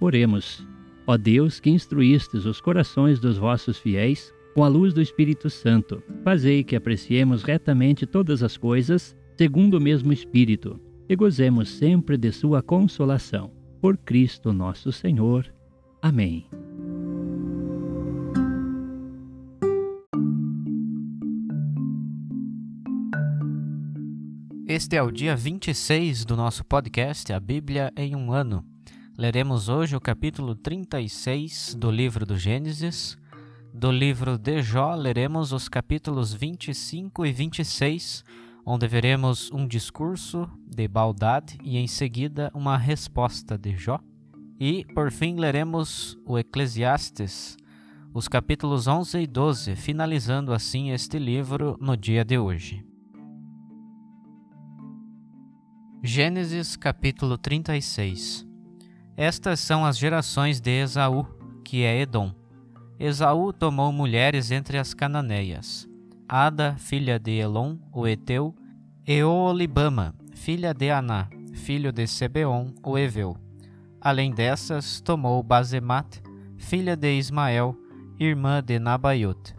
Oremos. Ó Deus, que instruístes os corações dos vossos fiéis com a luz do Espírito Santo, fazei que apreciemos retamente todas as coisas, segundo o mesmo Espírito, e gozemos sempre de sua consolação. Por Cristo nosso Senhor. Amém. Este é o dia 26 do nosso podcast A Bíblia em um Ano. Leremos hoje o capítulo 36 do livro do Gênesis. Do livro de Jó, leremos os capítulos 25 e 26, onde veremos um discurso de Baldade e em seguida uma resposta de Jó. E, por fim, leremos o Eclesiastes, os capítulos 11 e 12, finalizando assim este livro no dia de hoje. Gênesis capítulo 36 Estas são as gerações de Esaú, que é Edom. Esaú tomou mulheres entre as cananeias. Ada, filha de Elon, o Eteu, e filha de Aná, filho de Sebeon, o Eveu. Além dessas, tomou Bazemat, filha de Ismael, irmã de Nabaiot.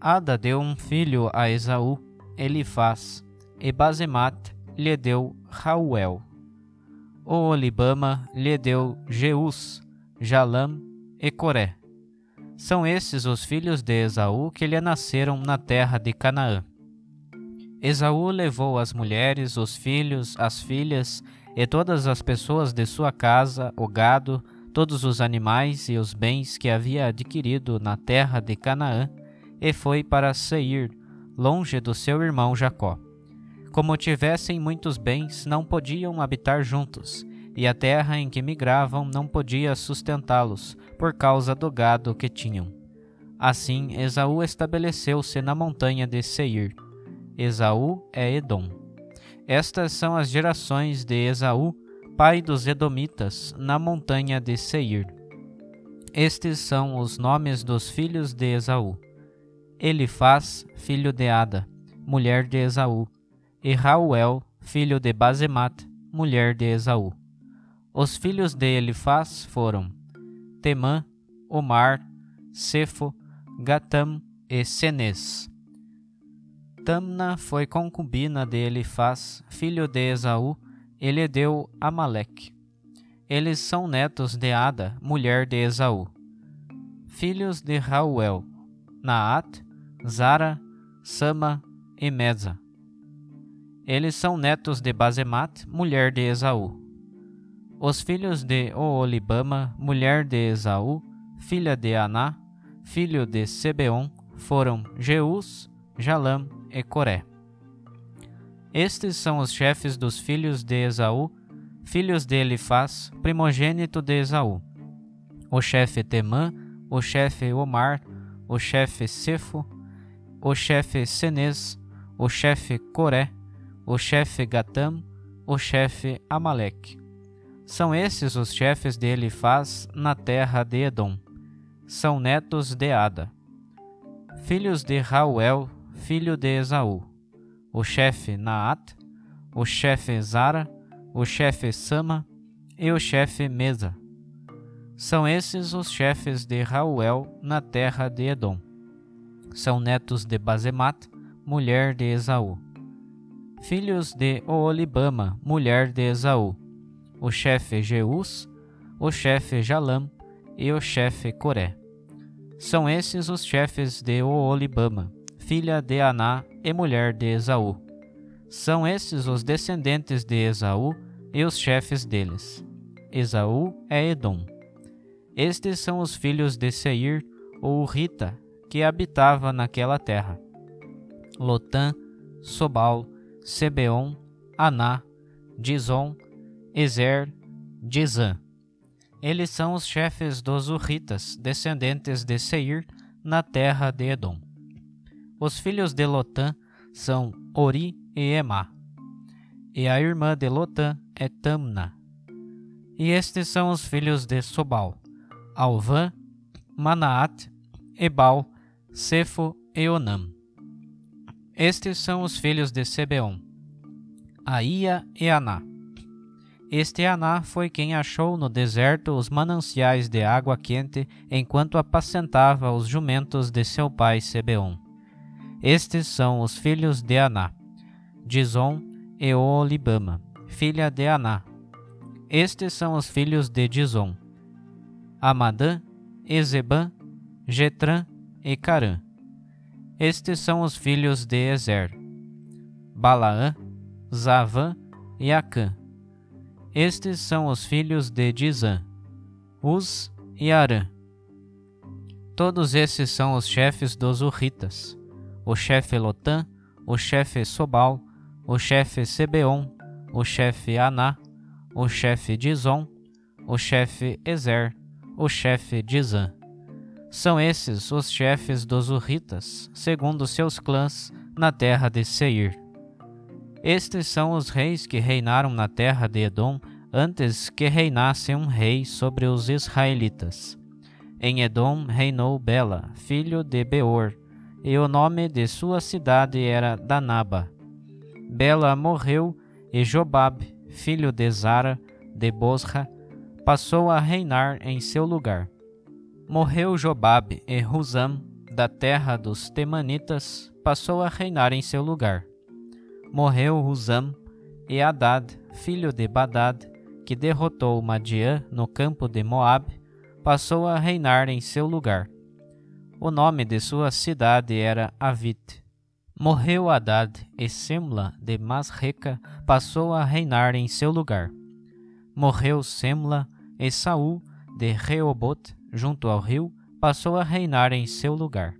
Ada deu um filho a Esaú, Elifaz, e Bazemat lhe deu Rauel. O Olibama lhe deu Jeus, Jalam e Coré. São esses os filhos de Esaú que lhe nasceram na terra de Canaã. Esaú levou as mulheres, os filhos, as filhas e todas as pessoas de sua casa, o gado, todos os animais e os bens que havia adquirido na terra de Canaã, e foi para Seir, longe do seu irmão Jacó. Como tivessem muitos bens, não podiam habitar juntos, e a terra em que migravam não podia sustentá-los, por causa do gado que tinham. Assim, Esaú estabeleceu-se na montanha de Seir. Esaú é Edom. Estas são as gerações de Esaú, pai dos Edomitas, na montanha de Seir. Estes são os nomes dos filhos de Esaú: Elifaz, filho de Ada, mulher de Esaú, e Rauel, filho de Basemat, mulher de Esaú. Os filhos de Elifaz foram Temã, Omar, Sefo, Gatam e Senes. Tamna foi concubina de Elifaz, filho de Esaú, e lhe deu Amaleque. Eles são netos de Ada, mulher de Esaú. Filhos de Rauel, Naat, Zara, Sama e Meza. Eles são netos de Basemat, mulher de Esaú. Os filhos de Oolibama, mulher de Esaú, filha de Aná, filho de Sebeon, foram Jeus, Jalam e Coré. Estes são os chefes dos filhos de Esaú, filhos de Elifaz, primogênito de Esaú. O chefe Temã, o chefe Omar, o chefe Sefo, o chefe Senez, o chefe Coré, o chefe Gatam, o chefe Amaleque. São esses os chefes de Elifaz na terra de Edom. São netos de Ada. Filhos de Rauel, filho de Esaú. O chefe Naat, o chefe Zara, o chefe Sama e o chefe Mesa. São esses os chefes de Rauel na terra de Edom. São netos de Bazemat, mulher de Esaú. Filhos de Oolibama, mulher de Esaú o chefe Jeus, o chefe Jalam e o chefe Coré. São esses os chefes de Oolibama, filha de Aná e mulher de Esaú. São esses os descendentes de Esaú e os chefes deles. Esaú é Edom. Estes são os filhos de Seir, ou Rita, que habitava naquela terra. Lotã, Sobal, Sebeon, Aná, Dizon Ezer, Dizan. Eles são os chefes dos Urritas, descendentes de Seir, na terra de Edom. Os filhos de Lotã são Ori e Emá. E a irmã de Lotã é Tamna. E estes são os filhos de Sobal: Alvã, Manaat, Ebal, Sefo e Onam. Estes são os filhos de Sebeon: Aia e Aná. Este Aná foi quem achou no deserto os mananciais de água quente enquanto apacentava os jumentos de seu pai Sebeon. Estes são os filhos de Aná: Dizon e Olibama, filha de Aná. Estes são os filhos de Dizon: Amadã, Ezeban, Getran e Carã. Estes são os filhos de Ezer: Balaã, Zavã e Acã. Estes são os filhos de Dizan, Uz e Arã. Todos esses são os chefes dos Urritas, o chefe Lotã, o chefe Sobal, o chefe Sebeon, o chefe Aná, o chefe Dizon, o chefe Ezer, o chefe Dizan. São esses os chefes dos Urritas, segundo seus clãs, na terra de Seir. Estes são os reis que reinaram na terra de Edom antes que reinasse um rei sobre os israelitas. Em Edom reinou Bela, filho de Beor, e o nome de sua cidade era Danaba. Bela morreu e Jobab, filho de Zara, de Bosra, passou a reinar em seu lugar. Morreu Jobab e Husam, da terra dos Temanitas, passou a reinar em seu lugar morreu Husam, e Hadad, filho de Badad, que derrotou Madian no campo de Moab, passou a reinar em seu lugar. O nome de sua cidade era Avit. Morreu Hadad e Semla de Masreca passou a reinar em seu lugar. Morreu Semla e Saul de Reobot, junto ao rio, passou a reinar em seu lugar.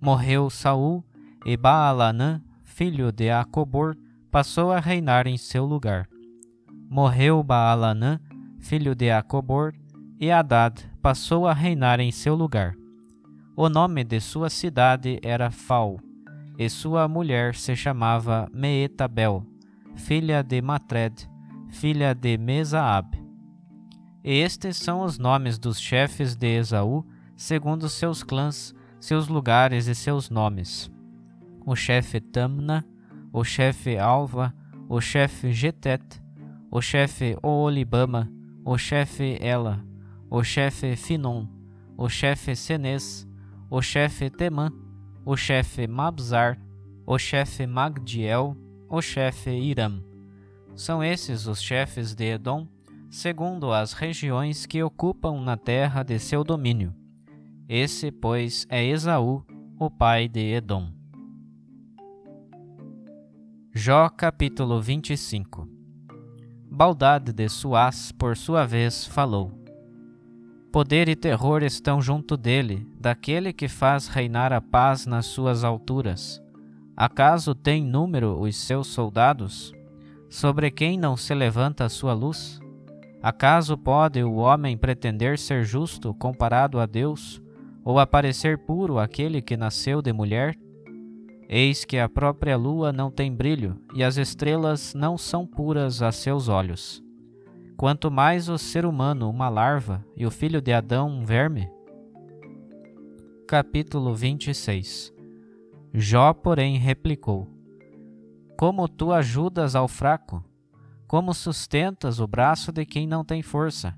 Morreu Saul e Baalanã filho de Acobor, passou a reinar em seu lugar. Morreu Baalanã, filho de Acobor, e Hadad passou a reinar em seu lugar. O nome de sua cidade era Fal, e sua mulher se chamava Meetabel, filha de Matred, filha de Mesaab. E estes são os nomes dos chefes de Esaú, segundo seus clãs, seus lugares e seus nomes o chefe Tamna, o chefe Alva, o chefe Getet, o chefe Oolibama, o chefe Ela, o chefe Finon, o chefe Senes, o chefe Temã, o chefe Mabzar, o chefe Magdiel, o chefe Iram. São esses os chefes de Edom, segundo as regiões que ocupam na terra de seu domínio. Esse, pois, é Esaú, o pai de Edom. Jó capítulo 25 Baldade de Suás, por sua vez, falou: Poder e terror estão junto dele, daquele que faz reinar a paz nas suas alturas. Acaso tem número os seus soldados? Sobre quem não se levanta a sua luz? Acaso pode o homem pretender ser justo comparado a Deus, ou aparecer puro aquele que nasceu de mulher? Eis que a própria lua não tem brilho, e as estrelas não são puras a seus olhos. Quanto mais o ser humano uma larva e o filho de Adão um verme? Capítulo 26 Jó, porém, replicou: Como tu ajudas ao fraco? Como sustentas o braço de quem não tem força?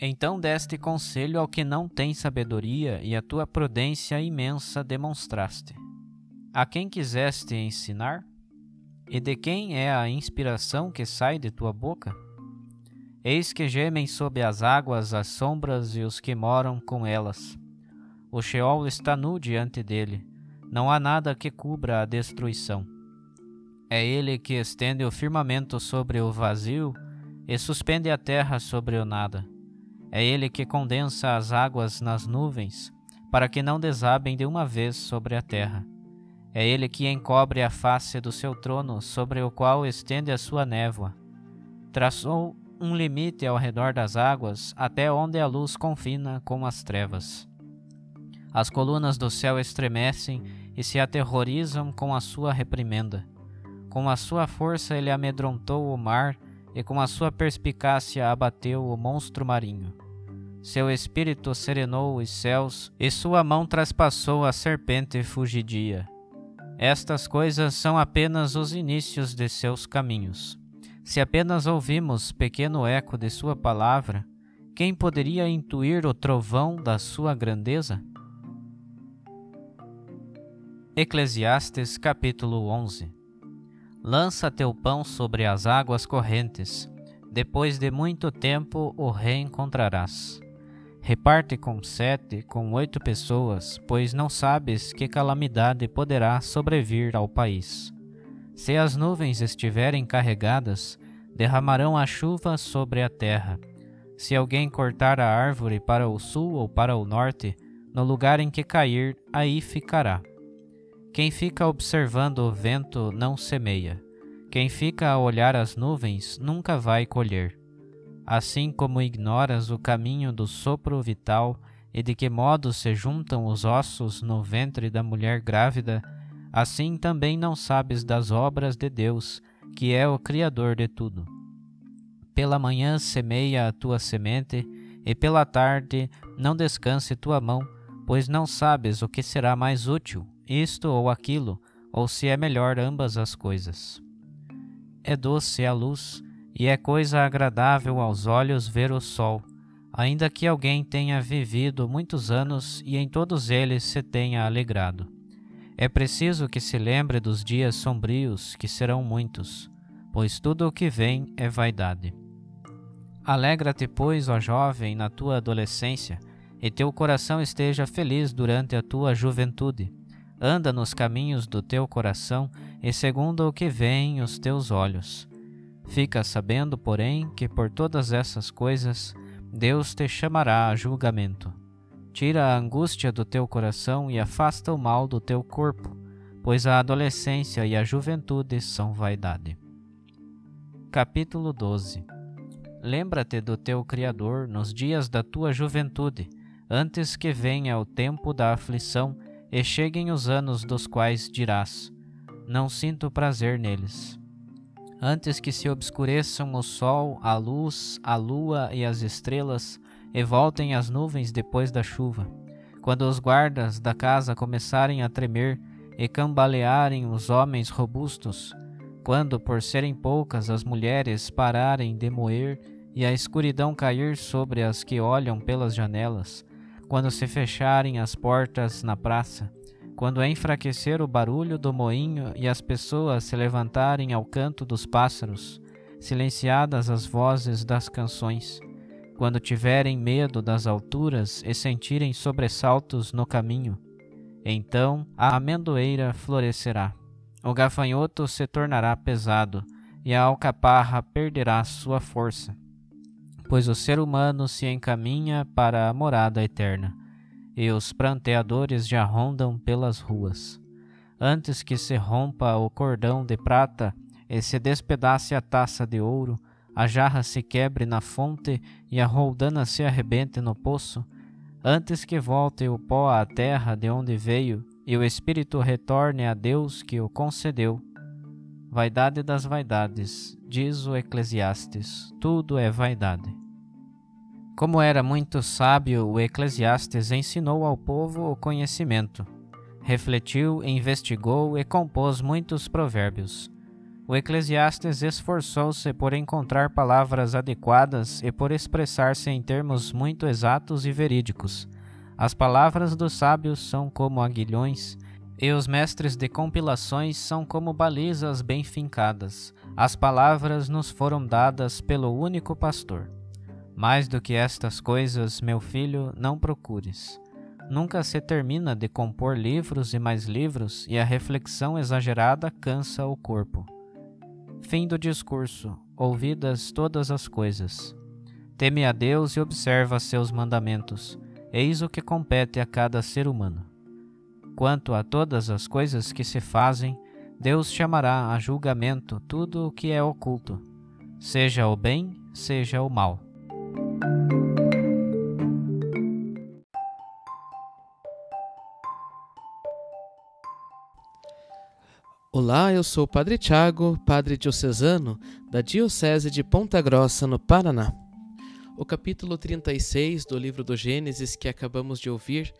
Então deste conselho ao que não tem sabedoria, e a tua prudência imensa demonstraste. A quem quiseste ensinar? E de quem é a inspiração que sai de tua boca? Eis que gemem sob as águas as sombras e os que moram com elas. O Sheol está nu diante dele, não há nada que cubra a destruição. É ele que estende o firmamento sobre o vazio e suspende a terra sobre o nada. É ele que condensa as águas nas nuvens, para que não desabem de uma vez sobre a terra. É ele que encobre a face do seu trono, sobre o qual estende a sua névoa. Traçou um limite ao redor das águas, até onde a luz confina com as trevas. As colunas do céu estremecem e se aterrorizam com a sua reprimenda. Com a sua força ele amedrontou o mar e com a sua perspicácia abateu o monstro marinho. Seu espírito serenou os céus e sua mão traspassou a serpente fugidia. Estas coisas são apenas os inícios de seus caminhos. Se apenas ouvimos pequeno eco de sua palavra, quem poderia intuir o trovão da sua grandeza? Eclesiastes capítulo 11 Lança teu pão sobre as águas correntes, depois de muito tempo o reencontrarás. Reparte com sete, com oito pessoas, pois não sabes que calamidade poderá sobrevir ao país. Se as nuvens estiverem carregadas, derramarão a chuva sobre a terra. Se alguém cortar a árvore para o sul ou para o norte, no lugar em que cair, aí ficará. Quem fica observando o vento não semeia. Quem fica a olhar as nuvens nunca vai colher. Assim como ignoras o caminho do sopro vital e de que modo se juntam os ossos no ventre da mulher grávida, assim também não sabes das obras de Deus, que é o Criador de tudo. Pela manhã semeia a tua semente, e pela tarde não descanse tua mão, pois não sabes o que será mais útil, isto ou aquilo, ou se é melhor ambas as coisas. É doce a luz, e é coisa agradável aos olhos ver o sol, ainda que alguém tenha vivido muitos anos e em todos eles se tenha alegrado. É preciso que se lembre dos dias sombrios, que serão muitos, pois tudo o que vem é vaidade. Alegra-te, pois, ó jovem, na tua adolescência, e teu coração esteja feliz durante a tua juventude anda nos caminhos do teu coração e segundo o que veem os teus olhos. Fica sabendo, porém, que por todas essas coisas Deus te chamará a julgamento. Tira a angústia do teu coração e afasta o mal do teu corpo, pois a adolescência e a juventude são vaidade. Capítulo 12 Lembra-te do teu Criador nos dias da tua juventude, antes que venha o tempo da aflição e cheguem os anos dos quais dirás: Não sinto prazer neles. Antes que se obscureçam o sol, a luz, a lua e as estrelas, e voltem as nuvens depois da chuva, quando os guardas da casa começarem a tremer e cambalearem os homens robustos, quando, por serem poucas, as mulheres pararem de moer e a escuridão cair sobre as que olham pelas janelas, quando se fecharem as portas na praça, quando enfraquecer o barulho do moinho e as pessoas se levantarem ao canto dos pássaros, silenciadas as vozes das canções, quando tiverem medo das alturas e sentirem sobressaltos no caminho, então a amendoeira florescerá, o gafanhoto se tornará pesado e a alcaparra perderá sua força pois o ser humano se encaminha para a morada eterna, e os pranteadores já rondam pelas ruas. antes que se rompa o cordão de prata e se despedace a taça de ouro, a jarra se quebre na fonte e a roldana se arrebente no poço, antes que volte o pó à terra de onde veio e o espírito retorne a Deus que o concedeu. Vaidade das vaidades, diz o Eclesiastes, tudo é vaidade. Como era muito sábio, o Eclesiastes ensinou ao povo o conhecimento. Refletiu, investigou e compôs muitos provérbios. O Eclesiastes esforçou-se por encontrar palavras adequadas e por expressar-se em termos muito exatos e verídicos. As palavras dos sábios são como aguilhões, e os mestres de compilações são como balizas bem fincadas. As palavras nos foram dadas pelo único pastor. Mais do que estas coisas, meu filho, não procures. Nunca se termina de compor livros e mais livros, e a reflexão exagerada cansa o corpo. Fim do discurso. Ouvidas todas as coisas. Teme a Deus e observa seus mandamentos. Eis o que compete a cada ser humano. Quanto a todas as coisas que se fazem, Deus chamará a julgamento tudo o que é oculto, seja o bem, seja o mal. Olá, eu sou o Padre Tiago, Padre Diocesano da Diocese de Ponta Grossa, no Paraná. O capítulo 36 do livro do Gênesis que acabamos de ouvir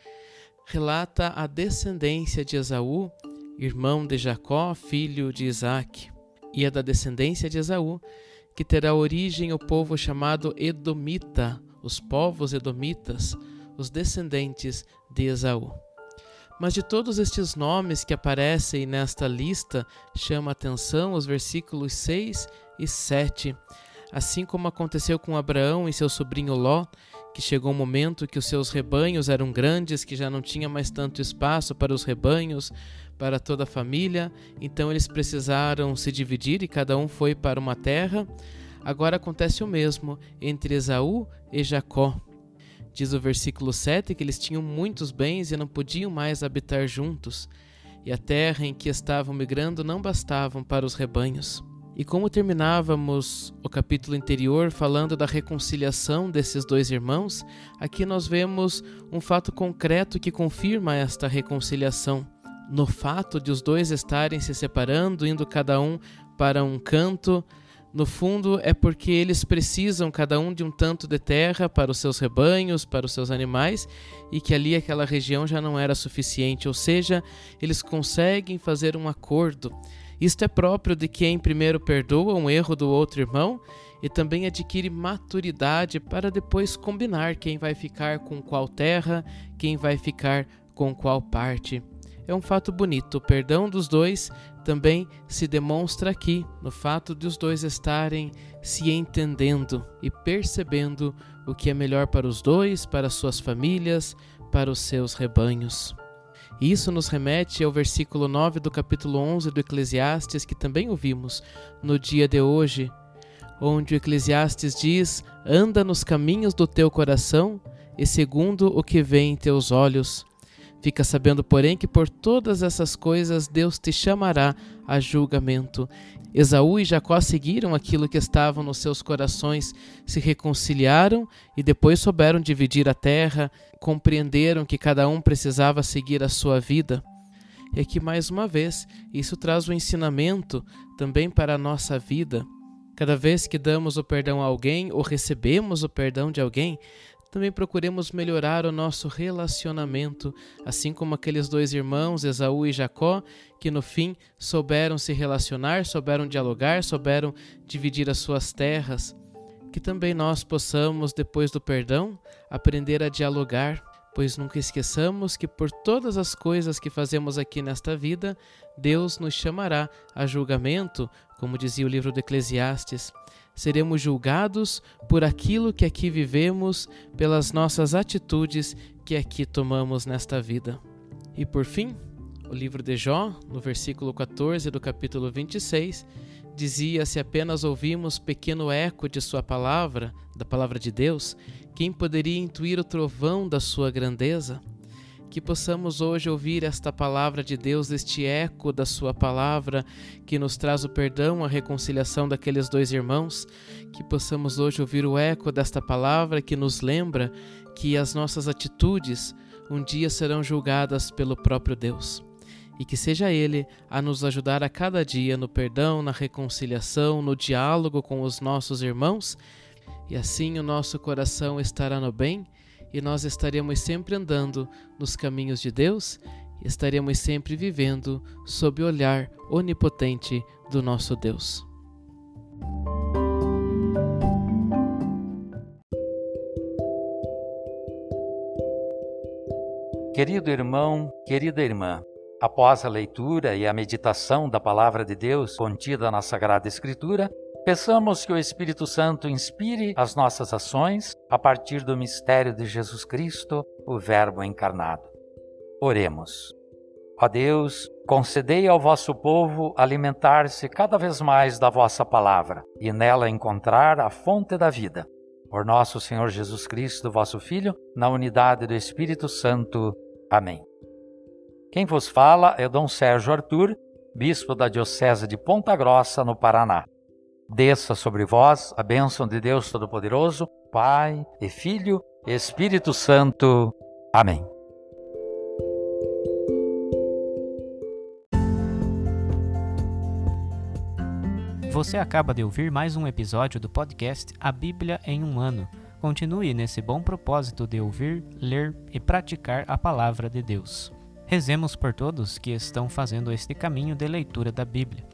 relata a descendência de Esaú, irmão de Jacó, filho de Isaac, e é da descendência de Esaú que terá origem o povo chamado Edomita, os povos edomitas, os descendentes de Esaú. Mas de todos estes nomes que aparecem nesta lista, chama atenção os versículos 6 e 7. Assim como aconteceu com Abraão e seu sobrinho Ló, que chegou um momento que os seus rebanhos eram grandes, que já não tinha mais tanto espaço para os rebanhos, para toda a família, então eles precisaram se dividir e cada um foi para uma terra. Agora acontece o mesmo entre Esaú e Jacó. Diz o versículo 7 que eles tinham muitos bens e não podiam mais habitar juntos, e a terra em que estavam migrando não bastavam para os rebanhos. E como terminávamos o capítulo anterior falando da reconciliação desses dois irmãos, aqui nós vemos um fato concreto que confirma esta reconciliação. No fato de os dois estarem se separando, indo cada um para um canto, no fundo, é porque eles precisam, cada um, de um tanto de terra para os seus rebanhos, para os seus animais, e que ali aquela região já não era suficiente, ou seja, eles conseguem fazer um acordo. Isto é próprio de quem primeiro perdoa um erro do outro irmão e também adquire maturidade para depois combinar quem vai ficar com qual terra, quem vai ficar com qual parte é um fato bonito. O perdão dos dois também se demonstra aqui, no fato de os dois estarem se entendendo e percebendo o que é melhor para os dois, para suas famílias, para os seus rebanhos. Isso nos remete ao versículo 9 do capítulo 11 do Eclesiastes, que também ouvimos no dia de hoje, onde o Eclesiastes diz: Anda nos caminhos do teu coração e segundo o que vê em teus olhos Fica sabendo, porém, que por todas essas coisas Deus te chamará a julgamento. Esaú e Jacó seguiram aquilo que estava nos seus corações, se reconciliaram e depois souberam dividir a terra, compreenderam que cada um precisava seguir a sua vida. E aqui, mais uma vez, isso traz um ensinamento também para a nossa vida. Cada vez que damos o perdão a alguém ou recebemos o perdão de alguém, também procuremos melhorar o nosso relacionamento, assim como aqueles dois irmãos, Esaú e Jacó, que no fim souberam se relacionar, souberam dialogar, souberam dividir as suas terras. Que também nós possamos, depois do perdão, aprender a dialogar, pois nunca esqueçamos que por todas as coisas que fazemos aqui nesta vida, Deus nos chamará a julgamento, como dizia o livro do Eclesiastes seremos julgados por aquilo que aqui vivemos, pelas nossas atitudes que aqui tomamos nesta vida. E por fim, o livro de Jó, no versículo 14 do capítulo 26, dizia: Se apenas ouvimos pequeno eco de Sua palavra, da palavra de Deus, quem poderia intuir o trovão da Sua grandeza? Que possamos hoje ouvir esta palavra de Deus, este eco da Sua palavra que nos traz o perdão, a reconciliação daqueles dois irmãos, que possamos hoje ouvir o eco desta palavra que nos lembra que as nossas atitudes um dia serão julgadas pelo próprio Deus. E que seja Ele a nos ajudar a cada dia no perdão, na reconciliação, no diálogo com os nossos irmãos, e assim o nosso coração estará no bem e nós estaremos sempre andando nos caminhos de Deus estaremos sempre vivendo sob o olhar onipotente do nosso Deus. Querido irmão, querida irmã, após a leitura e a meditação da palavra de Deus contida na Sagrada Escritura, Peçamos que o Espírito Santo inspire as nossas ações a partir do mistério de Jesus Cristo, o Verbo encarnado. Oremos. Ó Deus, concedei ao vosso povo alimentar-se cada vez mais da vossa palavra e nela encontrar a fonte da vida. Por nosso Senhor Jesus Cristo, vosso Filho, na unidade do Espírito Santo. Amém. Quem vos fala é Dom Sérgio Arthur, bispo da Diocese de Ponta Grossa, no Paraná. Desça sobre vós a bênção de Deus Todo-Poderoso, Pai e Filho Espírito Santo. Amém. Você acaba de ouvir mais um episódio do podcast A Bíblia em um Ano. Continue nesse bom propósito de ouvir, ler e praticar a palavra de Deus. Rezemos por todos que estão fazendo este caminho de leitura da Bíblia.